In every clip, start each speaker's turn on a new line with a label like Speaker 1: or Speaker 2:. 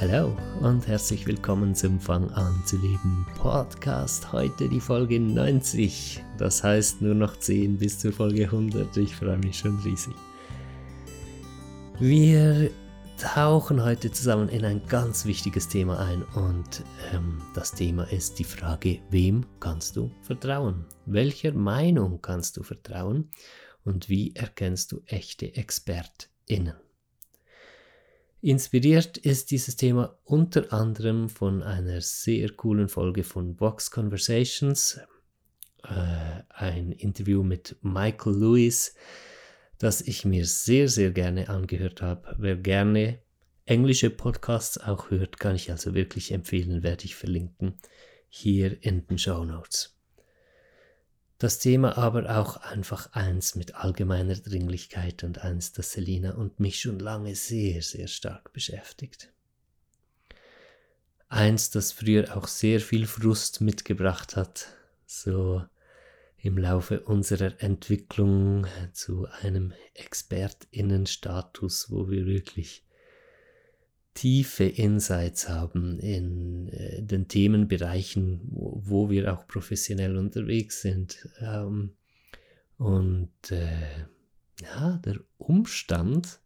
Speaker 1: Hallo und herzlich willkommen zum Fang an zu leben Podcast. Heute die Folge 90. Das heißt nur noch 10 bis zur Folge 100. Ich freue mich schon riesig. Wir tauchen heute zusammen in ein ganz wichtiges Thema ein und ähm, das Thema ist die Frage, wem kannst du vertrauen? Welcher Meinung kannst du vertrauen? Und wie erkennst du echte ExpertInnen? Inspiriert ist dieses Thema unter anderem von einer sehr coolen Folge von Vox Conversations, äh, ein Interview mit Michael Lewis, das ich mir sehr, sehr gerne angehört habe. Wer gerne englische Podcasts auch hört, kann ich also wirklich empfehlen, werde ich verlinken hier in den Show Notes. Das Thema aber auch einfach eins mit allgemeiner Dringlichkeit und eins, das Selina und mich schon lange sehr, sehr stark beschäftigt. Eins, das früher auch sehr viel Frust mitgebracht hat, so im Laufe unserer Entwicklung zu einem Expertinnenstatus, wo wir wirklich tiefe Insights haben in äh, den Themenbereichen, wo, wo, wir auch professionell unterwegs sind. Ähm, und äh, ja, der Umstand,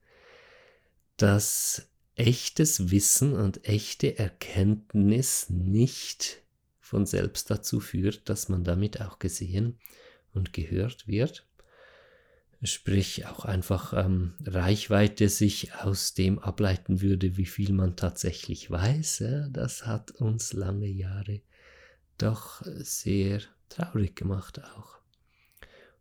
Speaker 1: dass echtes Wissen und echte Erkenntnis nicht von selbst dazu führt, dass man damit auch gesehen und gehört wird, sprich auch einfach ähm, Reichweite sich aus dem ableiten würde, wie viel man tatsächlich weiß, ja, das hat uns lange Jahre doch sehr traurig gemacht auch.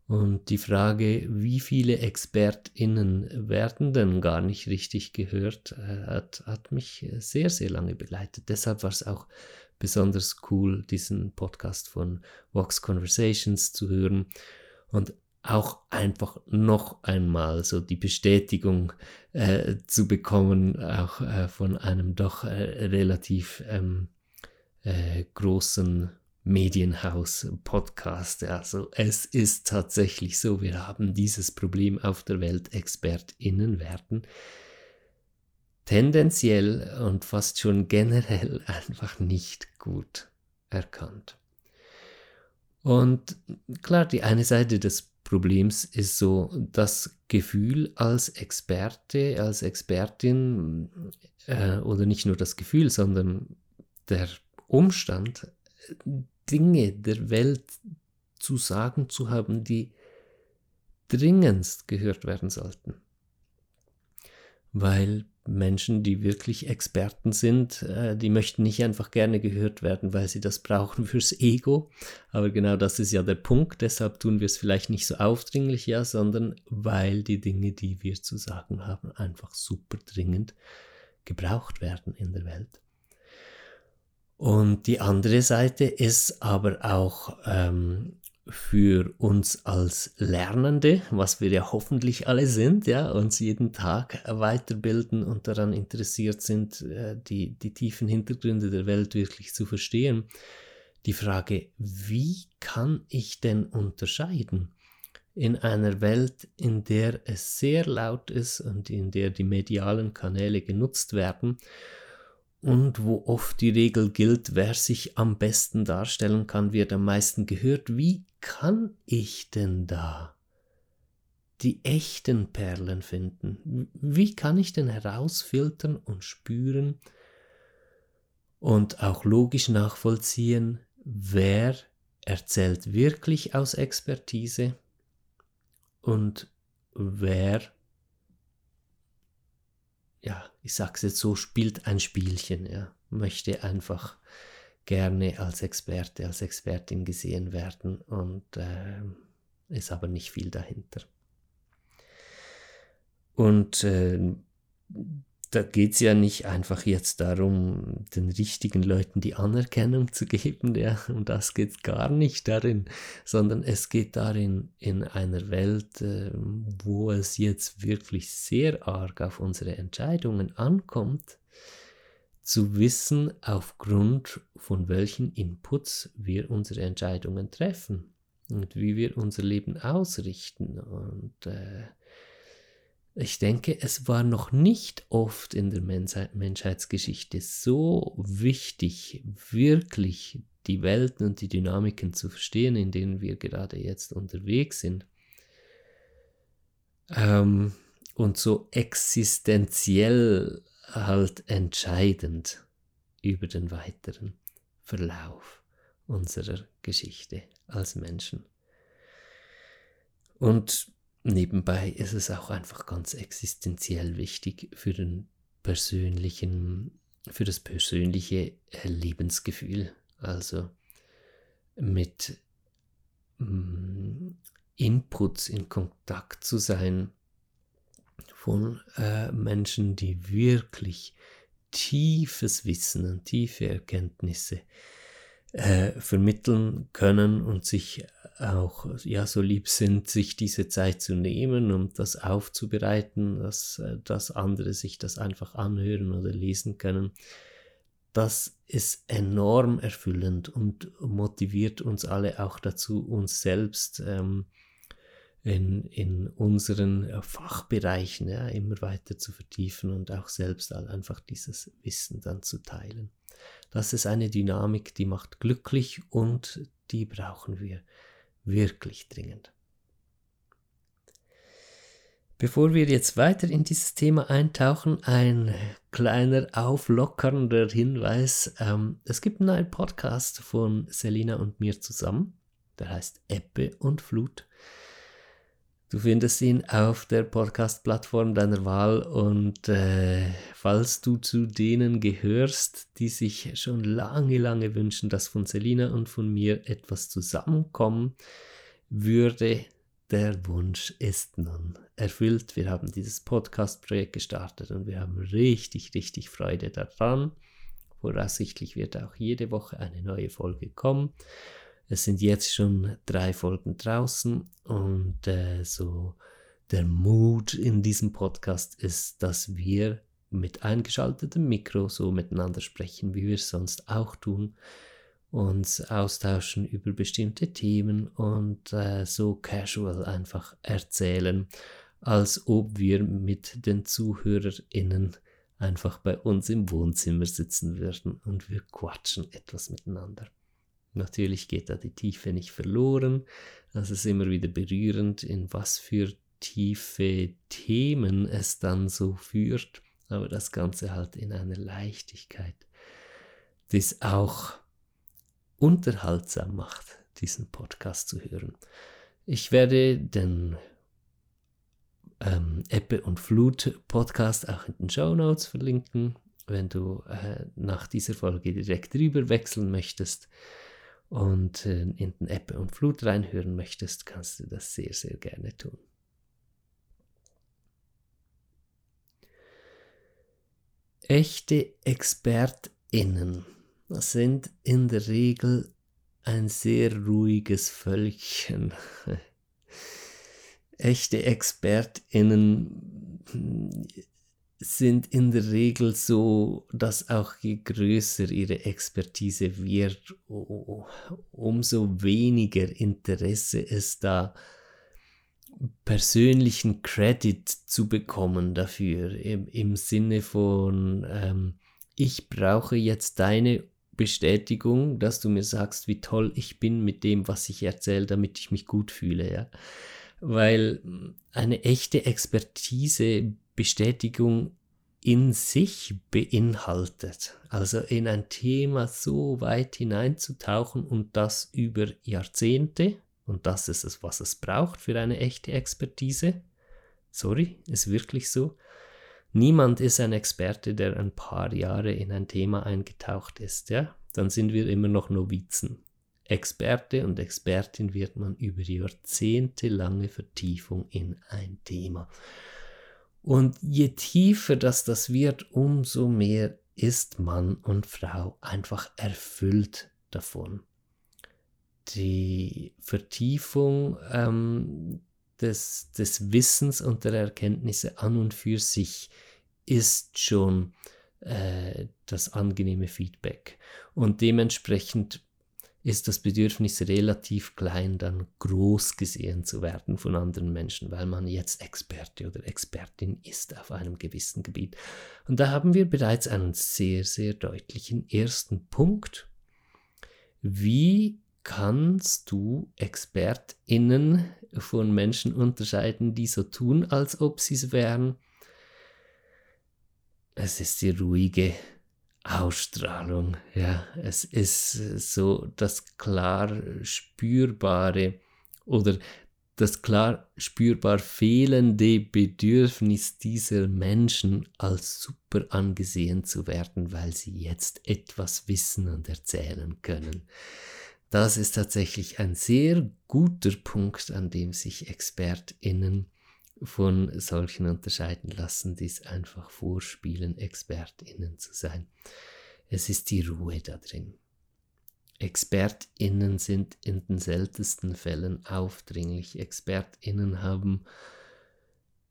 Speaker 1: Und die Frage, wie viele ExpertInnen werden denn gar nicht richtig gehört, äh, hat, hat mich sehr, sehr lange begleitet. Deshalb war es auch besonders cool, diesen Podcast von Vox Conversations zu hören und auch einfach noch einmal so die Bestätigung äh, zu bekommen, auch äh, von einem doch äh, relativ ähm, äh, großen Medienhaus Podcast. Also es ist tatsächlich so, wir haben dieses Problem auf der Welt. ExpertInnen werden tendenziell und fast schon generell einfach nicht gut erkannt. Und klar, die eine Seite des Problems ist so das Gefühl als Experte, als Expertin, äh, oder nicht nur das Gefühl, sondern der Umstand, Dinge der Welt zu sagen zu haben, die dringendst gehört werden sollten. Weil Menschen, die wirklich Experten sind, äh, die möchten nicht einfach gerne gehört werden, weil sie das brauchen fürs Ego. Aber genau das ist ja der Punkt. Deshalb tun wir es vielleicht nicht so aufdringlich, ja, sondern weil die Dinge, die wir zu sagen haben, einfach super dringend gebraucht werden in der Welt. Und die andere Seite ist aber auch ähm, für uns als Lernende, was wir ja hoffentlich alle sind, ja, uns jeden Tag weiterbilden und daran interessiert sind, äh, die, die tiefen Hintergründe der Welt wirklich zu verstehen. Die Frage, wie kann ich denn unterscheiden in einer Welt, in der es sehr laut ist und in der die medialen Kanäle genutzt werden und wo oft die Regel gilt, wer sich am besten darstellen kann, wird am meisten gehört. Wie kann ich denn da die echten Perlen finden? Wie kann ich denn herausfiltern und spüren und auch logisch nachvollziehen, wer erzählt wirklich aus Expertise und wer ja, ich sag's jetzt so, spielt ein Spielchen, ja, möchte einfach gerne als Experte, als Expertin gesehen werden und äh, ist aber nicht viel dahinter. Und äh, da geht es ja nicht einfach jetzt darum, den richtigen Leuten die Anerkennung zu geben, ja, und das geht gar nicht darin, sondern es geht darin, in einer Welt, äh, wo es jetzt wirklich sehr arg auf unsere Entscheidungen ankommt, zu wissen, aufgrund von welchen Inputs wir unsere Entscheidungen treffen und wie wir unser Leben ausrichten und äh, ich denke, es war noch nicht oft in der Menschheitsgeschichte so wichtig, wirklich die Welten und die Dynamiken zu verstehen, in denen wir gerade jetzt unterwegs sind. Ähm, und so existenziell halt entscheidend über den weiteren Verlauf unserer Geschichte als Menschen. Und nebenbei ist es auch einfach ganz existenziell wichtig für den persönlichen, für das persönliche Lebensgefühl. Also mit mm, Inputs in Kontakt zu sein von äh, Menschen, die wirklich tiefes Wissen und tiefe Erkenntnisse äh, vermitteln können und sich auch ja so lieb sind, sich diese Zeit zu nehmen und das aufzubereiten, dass, äh, dass andere sich das einfach anhören oder lesen können. Das ist enorm erfüllend und motiviert uns alle auch dazu, uns selbst ähm, in, in unseren äh, Fachbereichen ja, immer weiter zu vertiefen und auch selbst einfach dieses Wissen dann zu teilen. Das ist eine Dynamik, die macht glücklich und die brauchen wir wirklich dringend. Bevor wir jetzt weiter in dieses Thema eintauchen, ein kleiner auflockernder Hinweis. Ähm, es gibt einen neuen Podcast von Selina und mir zusammen. Der heißt Ebbe und Flut. Du findest ihn auf der Podcast-Plattform deiner Wahl und äh, falls du zu denen gehörst, die sich schon lange, lange wünschen, dass von Selina und von mir etwas zusammenkommen würde, der Wunsch ist nun erfüllt. Wir haben dieses Podcast-Projekt gestartet und wir haben richtig, richtig Freude daran. Voraussichtlich wird auch jede Woche eine neue Folge kommen. Es sind jetzt schon drei Folgen draußen und äh, so der Mut in diesem Podcast ist, dass wir mit eingeschaltetem Mikro so miteinander sprechen, wie wir es sonst auch tun, uns austauschen über bestimmte Themen und äh, so casual einfach erzählen, als ob wir mit den ZuhörerInnen einfach bei uns im Wohnzimmer sitzen würden und wir quatschen etwas miteinander. Natürlich geht da die Tiefe nicht verloren. Das ist immer wieder berührend, in was für tiefe Themen es dann so führt. Aber das Ganze halt in einer Leichtigkeit, die es auch unterhaltsam macht, diesen Podcast zu hören. Ich werde den ähm, Ebbe und Flut Podcast auch in den Show Notes verlinken. Wenn du äh, nach dieser Folge direkt rüber wechseln möchtest, und äh, in den Ebbe und Flut reinhören möchtest, kannst du das sehr, sehr gerne tun. Echte ExpertInnen sind in der Regel ein sehr ruhiges Völkchen. Echte ExpertInnen sind in der Regel so, dass auch je größer ihre Expertise wird, umso weniger Interesse ist da, persönlichen Credit zu bekommen dafür, im, im Sinne von, ähm, ich brauche jetzt deine Bestätigung, dass du mir sagst, wie toll ich bin mit dem, was ich erzähle, damit ich mich gut fühle, ja. Weil eine echte Expertise Bestätigung in sich beinhaltet. Also in ein Thema so weit hineinzutauchen und das über Jahrzehnte, und das ist es, was es braucht für eine echte Expertise. Sorry, ist wirklich so. Niemand ist ein Experte, der ein paar Jahre in ein Thema eingetaucht ist, ja? Dann sind wir immer noch Novizen. Experte und Expertin wird man über jahrzehntelange Vertiefung in ein Thema. Und je tiefer das das wird, umso mehr ist Mann und Frau einfach erfüllt davon. Die Vertiefung ähm, des, des Wissens und der Erkenntnisse an und für sich ist schon äh, das angenehme Feedback. Und dementsprechend ist das Bedürfnis relativ klein, dann groß gesehen zu werden von anderen Menschen, weil man jetzt Experte oder Expertin ist auf einem gewissen Gebiet. Und da haben wir bereits einen sehr, sehr deutlichen ersten Punkt. Wie kannst du ExpertInnen von Menschen unterscheiden, die so tun, als ob sie es wären? Es ist die ruhige Ausstrahlung. Ja, es ist so das klar spürbare oder das klar spürbar fehlende Bedürfnis dieser Menschen als super angesehen zu werden, weil sie jetzt etwas wissen und erzählen können. Das ist tatsächlich ein sehr guter Punkt, an dem sich ExpertInnen von solchen unterscheiden lassen, die es einfach vorspielen, ExpertInnen zu sein. Es ist die Ruhe da drin. ExpertInnen sind in den seltensten Fällen aufdringlich. ExpertInnen haben,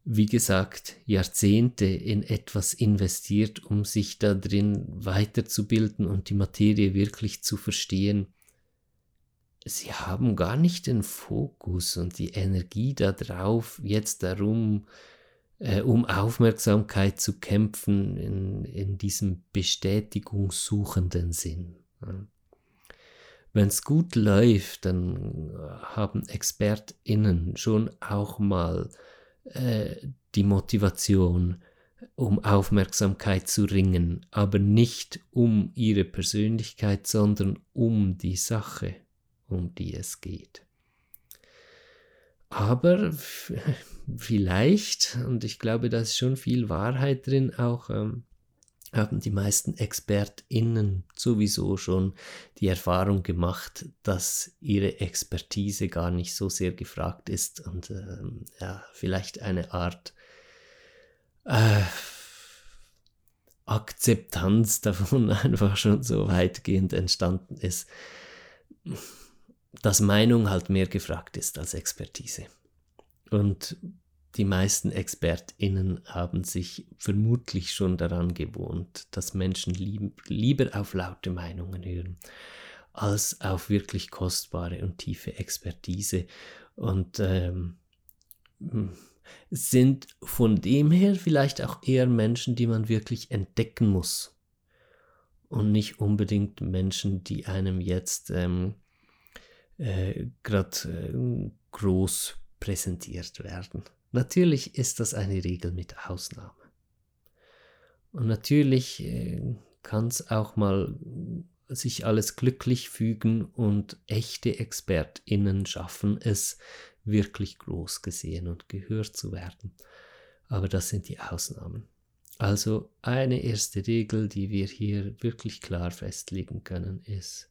Speaker 1: wie gesagt, Jahrzehnte in etwas investiert, um sich da drin weiterzubilden und die Materie wirklich zu verstehen sie haben gar nicht den Fokus und die Energie darauf, jetzt darum, äh, um Aufmerksamkeit zu kämpfen in, in diesem bestätigungssuchenden Sinn. Wenn es gut läuft, dann haben ExpertInnen schon auch mal äh, die Motivation, um Aufmerksamkeit zu ringen, aber nicht um ihre Persönlichkeit, sondern um die Sache um die es geht. Aber vielleicht, und ich glaube, da ist schon viel Wahrheit drin, auch ähm, haben die meisten ExpertInnen sowieso schon die Erfahrung gemacht, dass ihre Expertise gar nicht so sehr gefragt ist und ähm, ja, vielleicht eine Art äh, Akzeptanz davon einfach schon so weitgehend entstanden ist dass Meinung halt mehr gefragt ist als Expertise. Und die meisten ExpertInnen haben sich vermutlich schon daran gewohnt, dass Menschen lieb, lieber auf laute Meinungen hören, als auf wirklich kostbare und tiefe Expertise. Und ähm, sind von dem her vielleicht auch eher Menschen, die man wirklich entdecken muss. Und nicht unbedingt Menschen, die einem jetzt ähm, äh, gerade äh, groß präsentiert werden. Natürlich ist das eine Regel mit Ausnahme. Und natürlich äh, kann es auch mal sich alles glücklich fügen und echte ExpertInnen schaffen es, wirklich groß gesehen und gehört zu werden. Aber das sind die Ausnahmen. Also eine erste Regel, die wir hier wirklich klar festlegen können, ist,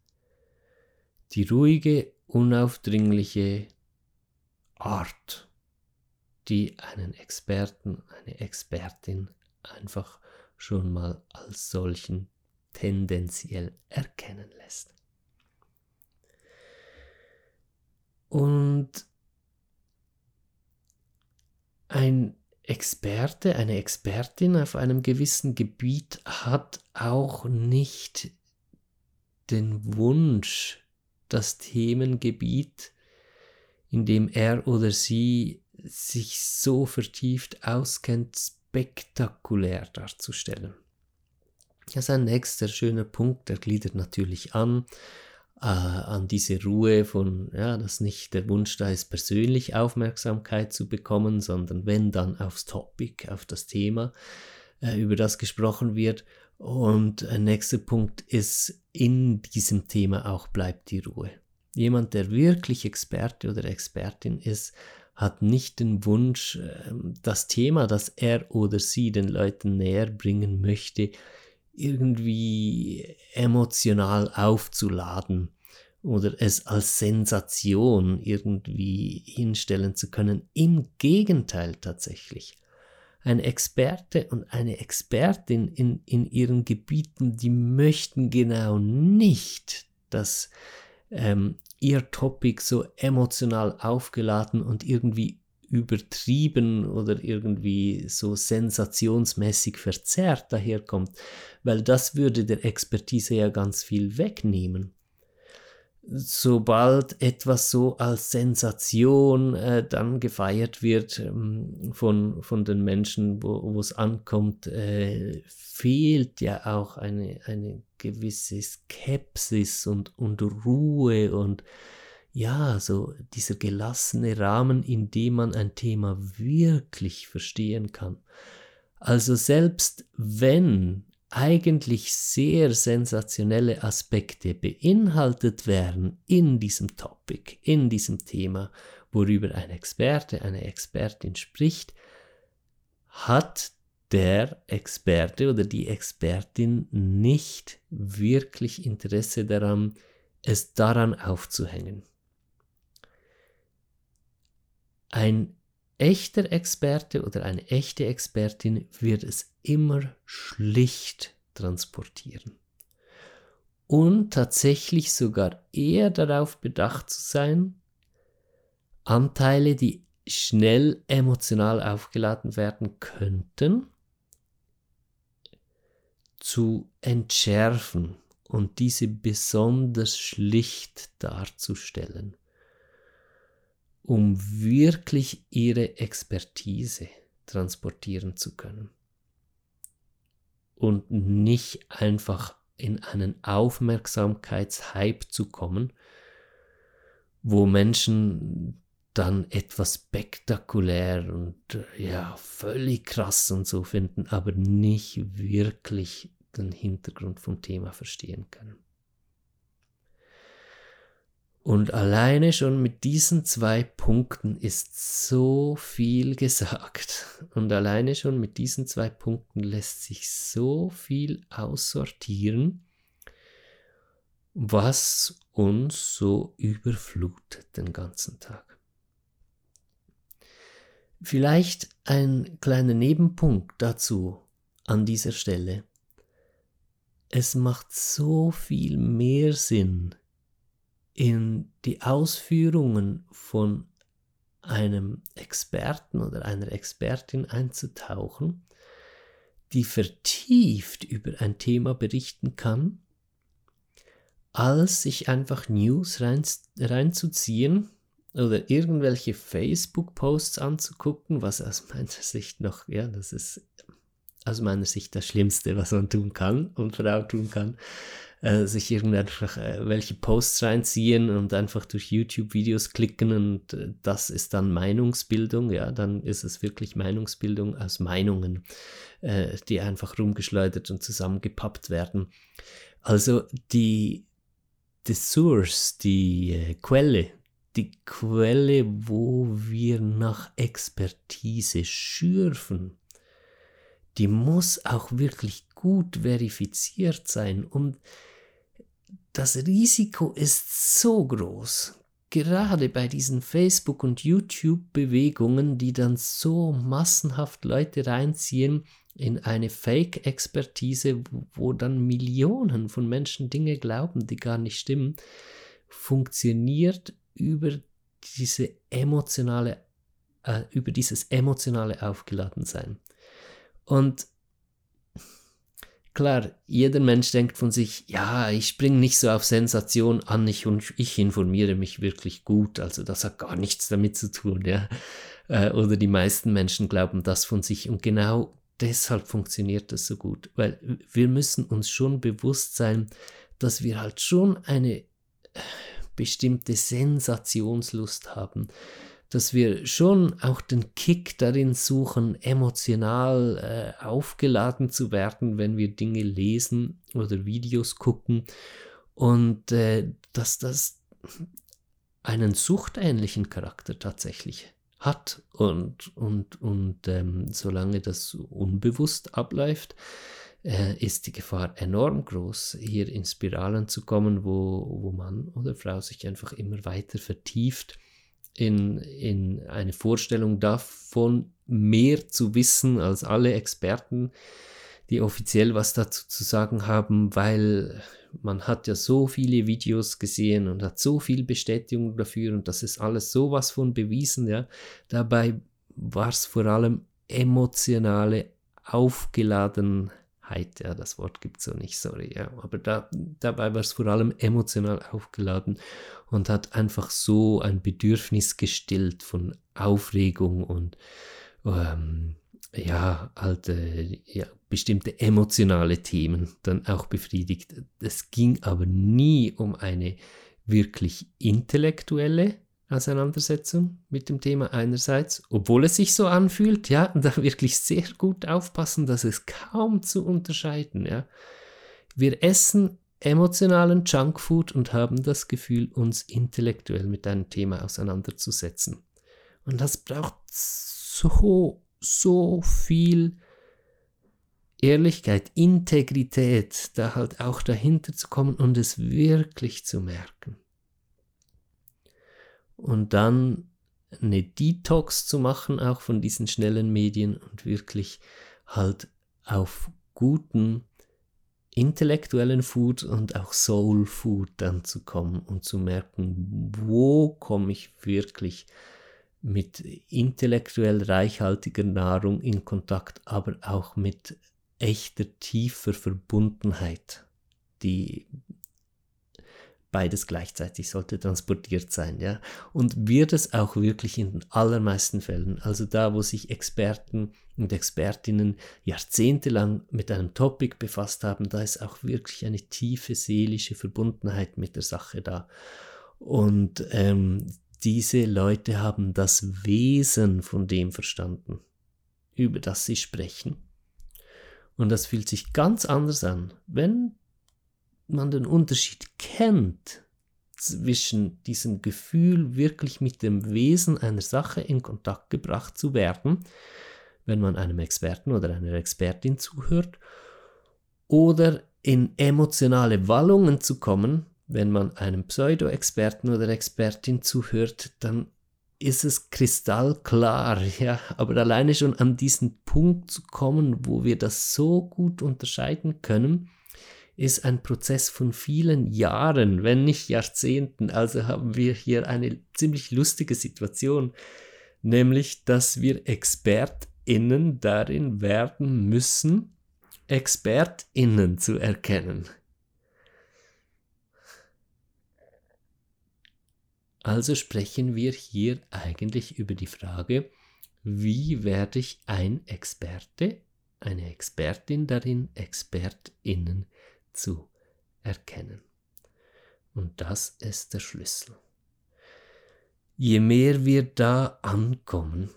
Speaker 1: die ruhige unaufdringliche Art, die einen Experten, eine Expertin einfach schon mal als solchen tendenziell erkennen lässt. Und ein Experte, eine Expertin auf einem gewissen Gebiet hat auch nicht den Wunsch, das Themengebiet, in dem er oder sie sich so vertieft auskennt, spektakulär darzustellen. Ja, sein nächster schöner Punkt, der gliedert natürlich an, äh, an diese Ruhe von, ja, dass nicht der Wunsch da ist, persönlich Aufmerksamkeit zu bekommen, sondern wenn dann aufs Topic, auf das Thema, äh, über das gesprochen wird und ein nächster Punkt ist, in diesem Thema auch bleibt die Ruhe. Jemand, der wirklich Experte oder Expertin ist, hat nicht den Wunsch, ähm, das Thema, das er oder sie den Leuten näher bringen möchte, irgendwie emotional aufzuladen oder es als Sensation irgendwie hinstellen zu können. Im Gegenteil tatsächlich ein Experte und eine Expertin in, in ihren Gebieten, die möchten genau nicht, dass ähm, ihr Topic so emotional aufgeladen und irgendwie übertrieben oder irgendwie so sensationsmäßig verzerrt daherkommt, weil das würde der Expertise ja ganz viel wegnehmen sobald etwas so als Sensation äh, dann gefeiert wird ähm, von, von den Menschen, wo es ankommt, äh, fehlt ja auch eine, eine gewisse Skepsis und, und Ruhe und ja, so dieser gelassene Rahmen, in dem man ein Thema wirklich verstehen kann. Also selbst wenn eigentlich sehr sensationelle Aspekte beinhaltet werden in diesem Topic, in diesem Thema, worüber ein Experte, eine Expertin spricht, hat der Experte oder die Expertin nicht wirklich Interesse daran, es daran aufzuhängen. Ein echter Experte oder eine echte Expertin wird es immer schlicht transportieren. Und tatsächlich sogar eher darauf bedacht zu sein, Anteile, die schnell emotional aufgeladen werden könnten, zu entschärfen und diese besonders schlicht darzustellen um wirklich ihre Expertise transportieren zu können. Und nicht einfach in einen Aufmerksamkeitshype zu kommen, wo Menschen dann etwas spektakulär und ja, völlig krass und so finden, aber nicht wirklich den Hintergrund vom Thema verstehen können. Und alleine schon mit diesen zwei Punkten ist so viel gesagt. Und alleine schon mit diesen zwei Punkten lässt sich so viel aussortieren, was uns so überflutet den ganzen Tag. Vielleicht ein kleiner Nebenpunkt dazu an dieser Stelle. Es macht so viel mehr Sinn, in die Ausführungen von einem Experten oder einer Expertin einzutauchen, die vertieft über ein Thema berichten kann, als sich einfach News rein, reinzuziehen oder irgendwelche Facebook-Posts anzugucken, was aus meiner Sicht noch, ja, das ist aus meiner Sicht das Schlimmste, was man tun kann und Frau tun kann, äh, sich irgendwelche Posts reinziehen und einfach durch YouTube-Videos klicken und äh, das ist dann Meinungsbildung, ja, dann ist es wirklich Meinungsbildung aus Meinungen, äh, die einfach rumgeschleudert und zusammengepappt werden. Also die, die Source, die äh, Quelle, die Quelle, wo wir nach Expertise schürfen, die muss auch wirklich gut verifiziert sein. Und das Risiko ist so groß, gerade bei diesen Facebook- und YouTube-Bewegungen, die dann so massenhaft Leute reinziehen in eine Fake-Expertise, wo dann Millionen von Menschen Dinge glauben, die gar nicht stimmen, funktioniert über diese emotionale, äh, über dieses emotionale Aufgeladensein. Und klar, jeder Mensch denkt von sich, ja, ich springe nicht so auf Sensation an, ich, ich informiere mich wirklich gut, also das hat gar nichts damit zu tun, ja. Äh, oder die meisten Menschen glauben das von sich und genau deshalb funktioniert das so gut, weil wir müssen uns schon bewusst sein, dass wir halt schon eine äh, bestimmte Sensationslust haben dass wir schon auch den Kick darin suchen, emotional äh, aufgeladen zu werden, wenn wir Dinge lesen oder Videos gucken. Und äh, dass das einen suchtähnlichen Charakter tatsächlich hat und, und, und ähm, solange das unbewusst abläuft, äh, ist die Gefahr enorm groß, hier in Spiralen zu kommen, wo, wo Mann oder Frau sich einfach immer weiter vertieft in, in eine Vorstellung davon, mehr zu wissen als alle Experten, die offiziell was dazu zu sagen haben, weil man hat ja so viele Videos gesehen und hat so viel Bestätigung dafür und das ist alles sowas von bewiesen, ja. Dabei war es vor allem emotionale Aufgeladenheit Heit, ja, das Wort gibt es so nicht, sorry, ja. Aber da, dabei war es vor allem emotional aufgeladen und hat einfach so ein Bedürfnis gestillt von Aufregung und ähm, ja, äh, ja, bestimmte emotionale Themen dann auch befriedigt. Es ging aber nie um eine wirklich intellektuelle Auseinandersetzung mit dem Thema einerseits, obwohl es sich so anfühlt, ja, da wirklich sehr gut aufpassen, dass es kaum zu unterscheiden, ja. Wir essen emotionalen Junkfood und haben das Gefühl, uns intellektuell mit einem Thema auseinanderzusetzen. Und das braucht so, so viel Ehrlichkeit, Integrität, da halt auch dahinter zu kommen und es wirklich zu merken und dann eine Detox zu machen, auch von diesen schnellen Medien und wirklich halt auf guten intellektuellen Food und auch Soul Food dann zu kommen und zu merken, wo komme ich wirklich mit intellektuell reichhaltiger Nahrung in Kontakt, aber auch mit echter tiefer Verbundenheit, die beides gleichzeitig sollte transportiert sein, ja. Und wird es auch wirklich in den allermeisten Fällen, also da, wo sich Experten und Expertinnen jahrzehntelang mit einem Topic befasst haben, da ist auch wirklich eine tiefe seelische Verbundenheit mit der Sache da. Und ähm, diese Leute haben das Wesen von dem verstanden, über das sie sprechen. Und das fühlt sich ganz anders an, wenn man den Unterschied kennt zwischen diesem Gefühl, wirklich mit dem Wesen einer Sache in Kontakt gebracht zu werden, wenn man einem Experten oder einer Expertin zuhört, oder in emotionale Wallungen zu kommen, wenn man einem Pseudo-Experten oder Expertin zuhört, dann ist es kristallklar, ja, aber alleine schon an diesen Punkt zu kommen, wo wir das so gut unterscheiden können, ist ein Prozess von vielen Jahren, wenn nicht Jahrzehnten. Also haben wir hier eine ziemlich lustige Situation, nämlich dass wir Expertinnen darin werden müssen, Expertinnen zu erkennen. Also sprechen wir hier eigentlich über die Frage, wie werde ich ein Experte, eine Expertin darin, Expertinnen zu erkennen. Und das ist der Schlüssel. Je mehr wir da ankommen,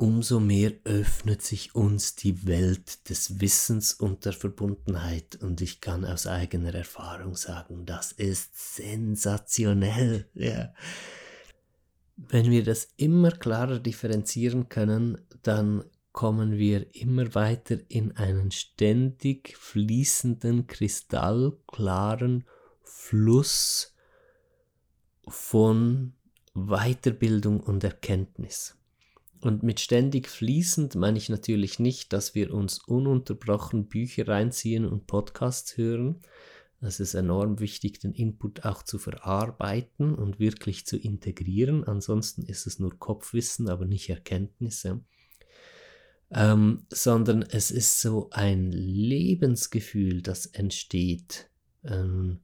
Speaker 1: umso mehr öffnet sich uns die Welt des Wissens und der Verbundenheit. Und ich kann aus eigener Erfahrung sagen, das ist sensationell. Ja. Wenn wir das immer klarer differenzieren können, dann kommen wir immer weiter in einen ständig fließenden, kristallklaren Fluss von Weiterbildung und Erkenntnis. Und mit ständig fließend meine ich natürlich nicht, dass wir uns ununterbrochen Bücher reinziehen und Podcasts hören. Es ist enorm wichtig, den Input auch zu verarbeiten und wirklich zu integrieren. Ansonsten ist es nur Kopfwissen, aber nicht Erkenntnisse ähm, sondern es ist so ein Lebensgefühl, das entsteht. Ähm,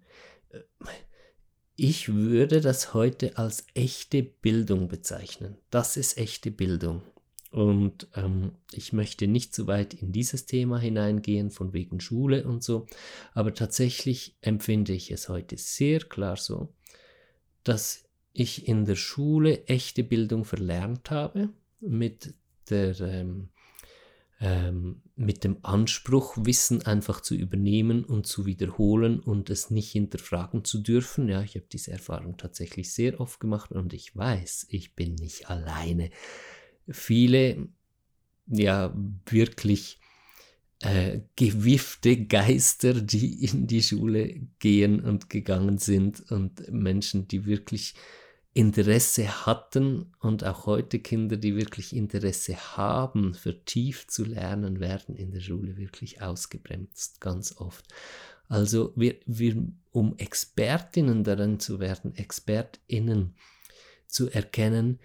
Speaker 1: ich würde das heute als echte Bildung bezeichnen. Das ist echte Bildung. Und ähm, ich möchte nicht zu weit in dieses Thema hineingehen, von wegen Schule und so, aber tatsächlich empfinde ich es heute sehr klar so, dass ich in der Schule echte Bildung verlernt habe mit der ähm, ähm, mit dem Anspruch, Wissen einfach zu übernehmen und zu wiederholen und es nicht hinterfragen zu dürfen. Ja, ich habe diese Erfahrung tatsächlich sehr oft gemacht und ich weiß, ich bin nicht alleine. Viele, ja, wirklich äh, gewiffte Geister, die in die Schule gehen und gegangen sind und Menschen, die wirklich Interesse hatten und auch heute Kinder, die wirklich Interesse haben, vertieft zu lernen, werden in der Schule wirklich ausgebremst, ganz oft. Also wir, wir, um Expertinnen darin zu werden, Expertinnen zu erkennen,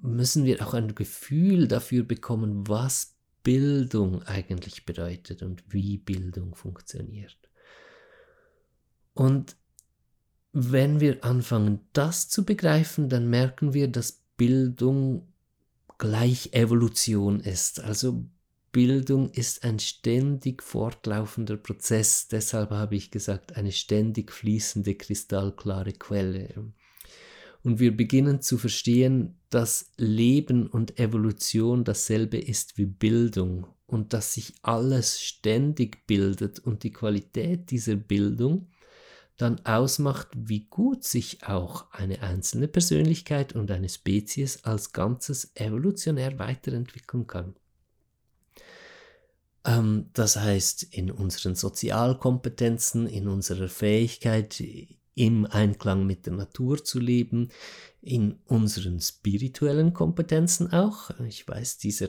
Speaker 1: müssen wir auch ein Gefühl dafür bekommen, was Bildung eigentlich bedeutet und wie Bildung funktioniert. Und wenn wir anfangen, das zu begreifen, dann merken wir, dass Bildung gleich Evolution ist. Also Bildung ist ein ständig fortlaufender Prozess. Deshalb habe ich gesagt, eine ständig fließende, kristallklare Quelle. Und wir beginnen zu verstehen, dass Leben und Evolution dasselbe ist wie Bildung und dass sich alles ständig bildet und die Qualität dieser Bildung dann ausmacht, wie gut sich auch eine einzelne Persönlichkeit und eine Spezies als Ganzes evolutionär weiterentwickeln kann. Ähm, das heißt, in unseren Sozialkompetenzen, in unserer Fähigkeit, im Einklang mit der Natur zu leben, in unseren spirituellen Kompetenzen auch. Ich weiß, dieser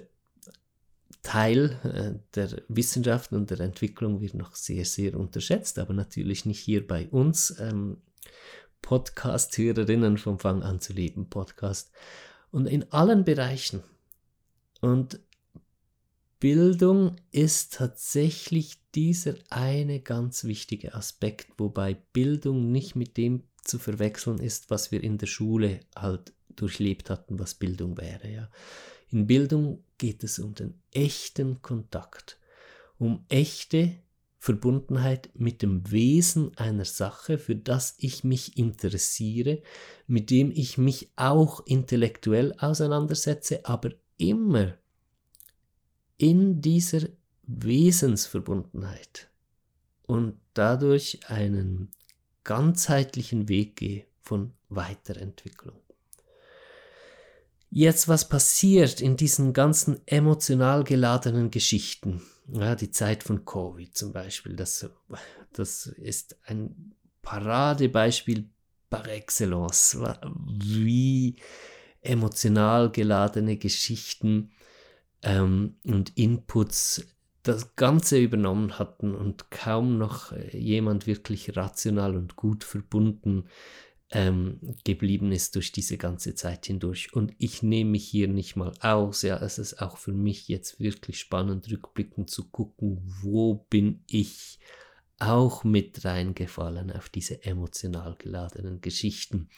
Speaker 1: Teil äh, der Wissenschaft und der Entwicklung wird noch sehr, sehr unterschätzt, aber natürlich nicht hier bei uns ähm, Podcast-Hörerinnen vom Fang an zu leben Podcast und in allen Bereichen. Und Bildung ist tatsächlich dieser eine ganz wichtige Aspekt, wobei Bildung nicht mit dem zu verwechseln ist, was wir in der Schule halt durchlebt hatten, was Bildung wäre. Ja. In Bildung geht es um den echten Kontakt, um echte Verbundenheit mit dem Wesen einer Sache, für das ich mich interessiere, mit dem ich mich auch intellektuell auseinandersetze, aber immer in dieser Wesensverbundenheit und dadurch einen ganzheitlichen Weg gehe von Weiterentwicklung. Jetzt, was passiert in diesen ganzen emotional geladenen Geschichten? Ja, die Zeit von Covid zum Beispiel, das, das ist ein Paradebeispiel par excellence, wie emotional geladene Geschichten ähm, und Inputs das Ganze übernommen hatten und kaum noch äh, jemand wirklich rational und gut verbunden ähm, geblieben ist durch diese ganze Zeit hindurch. Und ich nehme mich hier nicht mal aus. Ja, es ist auch für mich jetzt wirklich spannend, rückblickend zu gucken, wo bin ich auch mit reingefallen auf diese emotional geladenen Geschichten.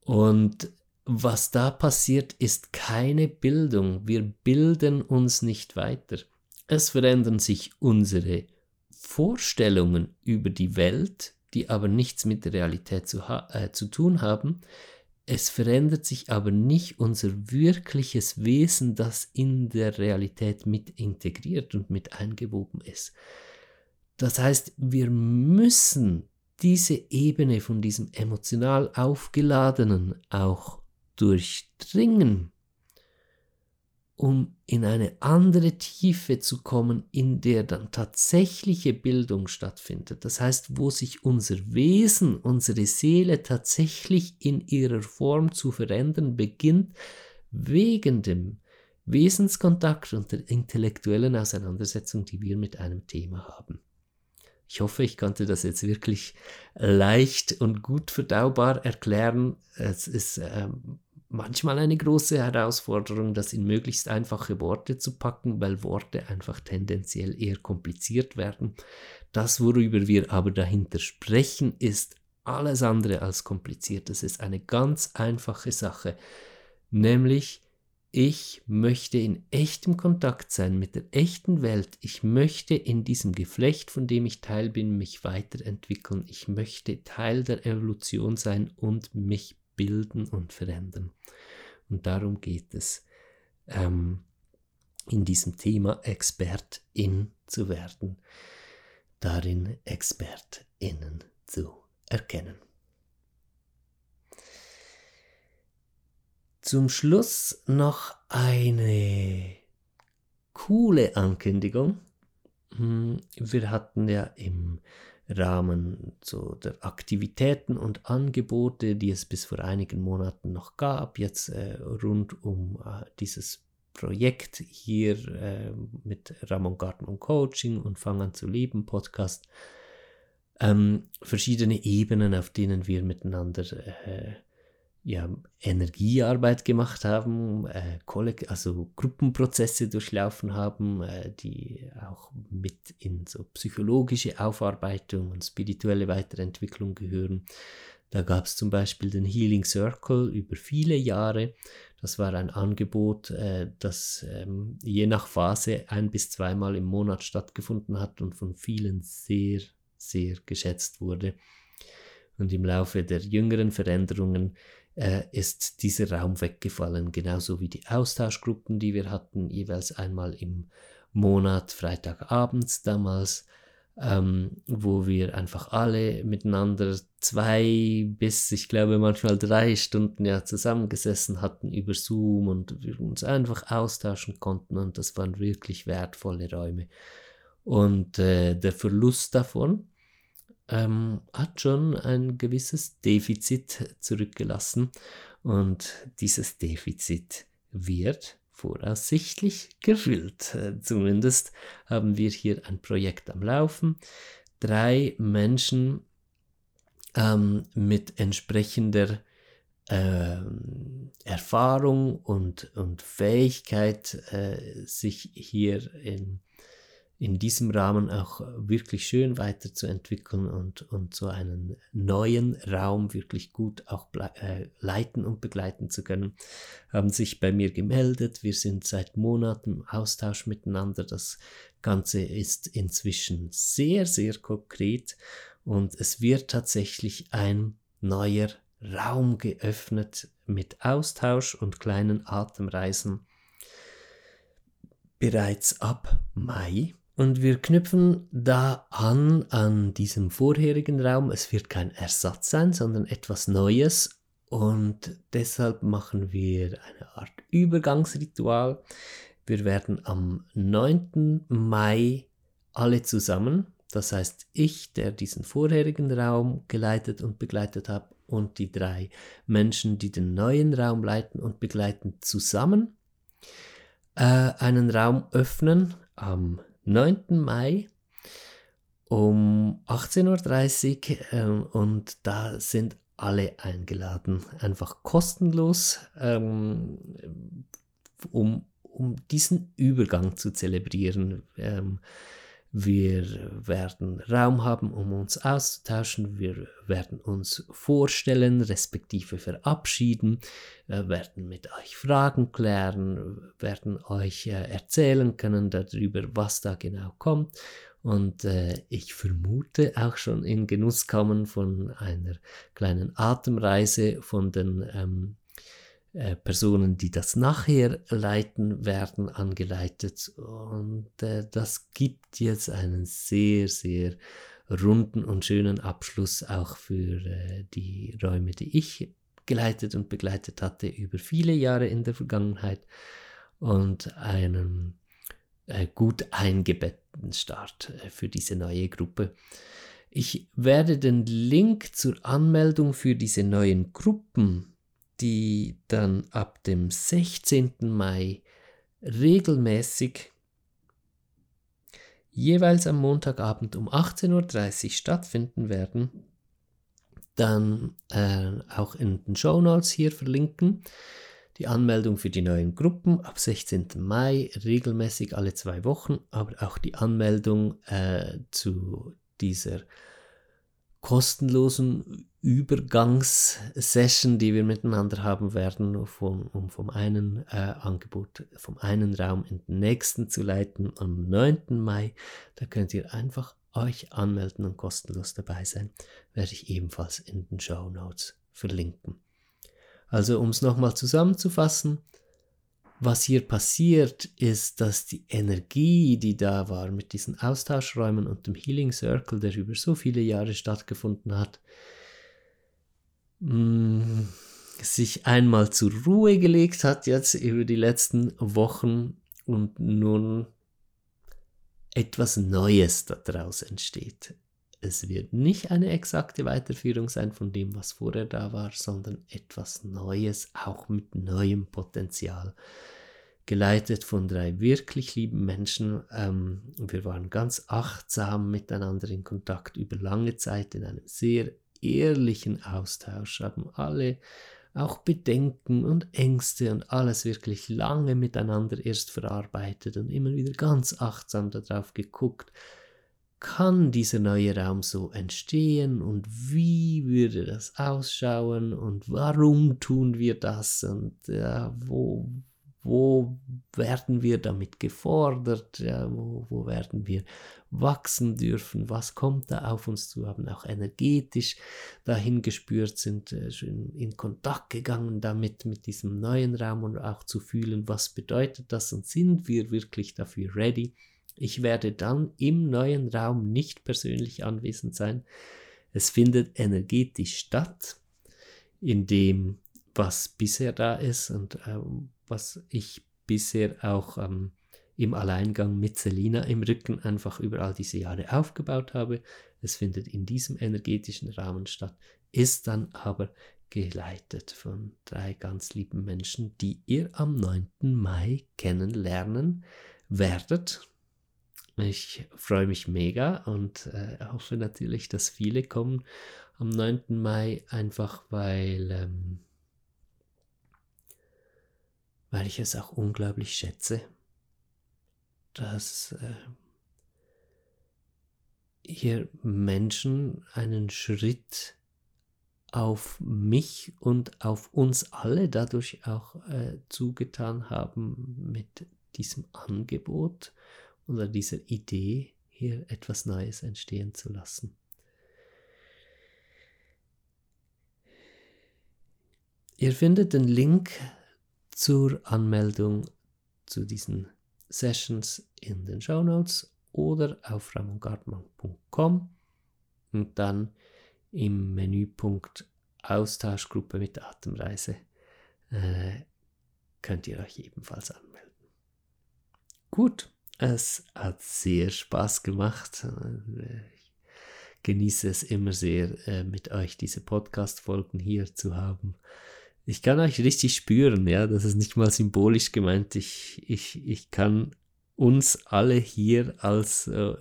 Speaker 1: Und was da passiert, ist keine Bildung. Wir bilden uns nicht weiter. Es verändern sich unsere Vorstellungen über die Welt, die aber nichts mit der Realität zu, äh, zu tun haben. Es verändert sich aber nicht unser wirkliches Wesen, das in der Realität mit integriert und mit eingewoben ist. Das heißt, wir müssen diese Ebene von diesem emotional aufgeladenen auch durchdringen um in eine andere Tiefe zu kommen, in der dann tatsächliche Bildung stattfindet. Das heißt, wo sich unser Wesen, unsere Seele tatsächlich in ihrer Form zu verändern beginnt, wegen dem Wesenskontakt und der intellektuellen Auseinandersetzung, die wir mit einem Thema haben. Ich hoffe, ich konnte das jetzt wirklich leicht und gut verdaubar erklären. Es ist ähm, manchmal eine große Herausforderung, das in möglichst einfache Worte zu packen, weil Worte einfach tendenziell eher kompliziert werden. Das, worüber wir aber dahinter sprechen, ist alles andere als kompliziert. Es ist eine ganz einfache Sache, nämlich ich möchte in echtem Kontakt sein mit der echten Welt. Ich möchte in diesem Geflecht, von dem ich Teil bin, mich weiterentwickeln. Ich möchte Teil der Evolution sein und mich bilden und verändern. Und darum geht es, ähm, in diesem Thema Expertin zu werden, darin Expertinnen zu erkennen. Zum Schluss noch eine coole Ankündigung. Hm, wir hatten ja im Rahmen so der Aktivitäten und Angebote, die es bis vor einigen Monaten noch gab, jetzt äh, rund um äh, dieses Projekt hier äh, mit Ramon Garten und Coaching und Fang an zu leben Podcast, ähm, verschiedene Ebenen, auf denen wir miteinander äh, ja, Energiearbeit gemacht haben, äh, also Gruppenprozesse durchlaufen haben, äh, die auch mit in so psychologische Aufarbeitung und spirituelle Weiterentwicklung gehören. Da gab es zum Beispiel den Healing Circle über viele Jahre. Das war ein Angebot, äh, das ähm, je nach Phase ein bis zweimal im Monat stattgefunden hat und von vielen sehr, sehr geschätzt wurde. Und im Laufe der jüngeren Veränderungen äh, ist dieser Raum weggefallen, genauso wie die Austauschgruppen, die wir hatten, jeweils einmal im Monat, Freitagabends damals, ähm, wo wir einfach alle miteinander zwei bis, ich glaube, manchmal drei Stunden ja zusammengesessen hatten über Zoom und wir uns einfach austauschen konnten und das waren wirklich wertvolle Räume. Und äh, der Verlust davon, ähm, hat schon ein gewisses Defizit zurückgelassen und dieses Defizit wird voraussichtlich gefüllt. Äh, zumindest haben wir hier ein Projekt am Laufen. Drei Menschen ähm, mit entsprechender äh, Erfahrung und, und Fähigkeit, äh, sich hier in in diesem Rahmen auch wirklich schön weiterzuentwickeln und, und so einen neuen Raum wirklich gut auch äh, leiten und begleiten zu können, haben sich bei mir gemeldet. Wir sind seit Monaten im Austausch miteinander. Das Ganze ist inzwischen sehr, sehr konkret und es wird tatsächlich ein neuer Raum geöffnet mit Austausch und kleinen Atemreisen bereits ab Mai und wir knüpfen da an an diesem vorherigen Raum. Es wird kein Ersatz sein, sondern etwas Neues. Und deshalb machen wir eine Art Übergangsritual. Wir werden am 9. Mai alle zusammen, das heißt ich, der diesen vorherigen Raum geleitet und begleitet habe, und die drei Menschen, die den neuen Raum leiten und begleiten, zusammen äh, einen Raum öffnen am 9. Mai um 18.30 Uhr ähm, und da sind alle eingeladen, einfach kostenlos, ähm, um, um diesen Übergang zu zelebrieren. Wir werden Raum haben, um uns auszutauschen. Wir werden uns vorstellen, respektive verabschieden, wir werden mit euch Fragen klären, werden euch äh, erzählen können darüber, was da genau kommt. Und äh, ich vermute auch schon in Genuss kommen von einer kleinen Atemreise von den ähm, äh, Personen, die das nachher leiten werden, angeleitet. Und äh, das gibt jetzt einen sehr, sehr runden und schönen Abschluss auch für äh, die Räume, die ich geleitet und begleitet hatte über viele Jahre in der Vergangenheit und einen äh, gut eingebetteten Start äh, für diese neue Gruppe. Ich werde den Link zur Anmeldung für diese neuen Gruppen die dann ab dem 16. Mai regelmäßig jeweils am Montagabend um 18.30 Uhr stattfinden werden, dann äh, auch in den Show Notes hier verlinken. Die Anmeldung für die neuen Gruppen ab 16. Mai, regelmäßig alle zwei Wochen, aber auch die Anmeldung äh, zu dieser kostenlosen Übergangssession, die wir miteinander haben werden, vom, um vom einen äh, Angebot, vom einen Raum in den nächsten zu leiten am 9. Mai. Da könnt ihr einfach euch anmelden und kostenlos dabei sein. Werde ich ebenfalls in den Show Notes verlinken. Also um es nochmal zusammenzufassen, was hier passiert, ist, dass die Energie, die da war mit diesen Austauschräumen und dem Healing Circle, der über so viele Jahre stattgefunden hat, mm, sich einmal zur Ruhe gelegt hat jetzt über die letzten Wochen und nun etwas Neues daraus entsteht. Es wird nicht eine exakte Weiterführung sein von dem, was vorher da war, sondern etwas Neues, auch mit neuem Potenzial geleitet von drei wirklich lieben Menschen. Ähm, wir waren ganz achtsam miteinander in Kontakt über lange Zeit in einem sehr ehrlichen Austausch, haben alle auch Bedenken und Ängste und alles wirklich lange miteinander erst verarbeitet und immer wieder ganz achtsam darauf geguckt, kann dieser neue Raum so entstehen und wie würde das ausschauen und warum tun wir das und ja, wo, wo werden wir damit gefordert, ja, wo, wo werden wir wachsen dürfen, was kommt da auf uns zu, haben auch energetisch dahin gespürt, sind äh, in Kontakt gegangen damit, mit diesem neuen Raum und auch zu fühlen, was bedeutet das und sind wir wirklich dafür ready. Ich werde dann im neuen Raum nicht persönlich anwesend sein. Es findet energetisch statt, in dem, was bisher da ist und ähm, was ich bisher auch ähm, im Alleingang mit Selina im Rücken einfach über all diese Jahre aufgebaut habe. Es findet in diesem energetischen Rahmen statt, ist dann aber geleitet von drei ganz lieben Menschen, die ihr am 9. Mai kennenlernen werdet. Ich freue mich mega und äh, hoffe natürlich, dass viele kommen am 9. Mai, einfach weil, ähm, weil ich es auch unglaublich schätze, dass äh, hier Menschen einen Schritt auf mich und auf uns alle dadurch auch äh, zugetan haben mit diesem Angebot oder dieser Idee, hier etwas Neues entstehen zu lassen. Ihr findet den Link zur Anmeldung zu diesen Sessions in den Show Notes oder auf ramongartmann.com und dann im Menüpunkt Austauschgruppe mit Atemreise äh, könnt ihr euch ebenfalls anmelden. Gut, es hat sehr Spaß gemacht. Ich genieße es immer sehr, äh, mit euch diese Podcast-Folgen hier zu haben. Ich kann euch richtig spüren, ja, das ist nicht mal symbolisch gemeint. Ich, ich, ich kann uns alle hier als äh,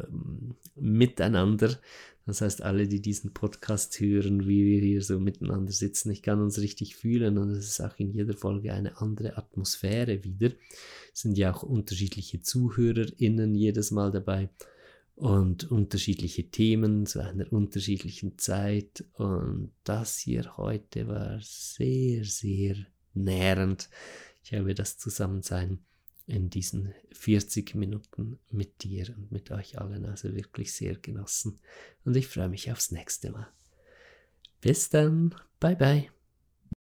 Speaker 1: miteinander, das heißt alle, die diesen Podcast hören, wie wir hier so miteinander sitzen, ich kann uns richtig fühlen und es ist auch in jeder Folge eine andere Atmosphäre wieder. Es sind ja auch unterschiedliche ZuhörerInnen jedes Mal dabei und unterschiedliche Themen zu einer unterschiedlichen Zeit. Und das hier heute war sehr, sehr nährend. Ich habe das Zusammensein in diesen 40 Minuten mit dir und mit euch allen also wirklich sehr genossen. Und ich freue mich aufs nächste Mal. Bis dann. Bye bye.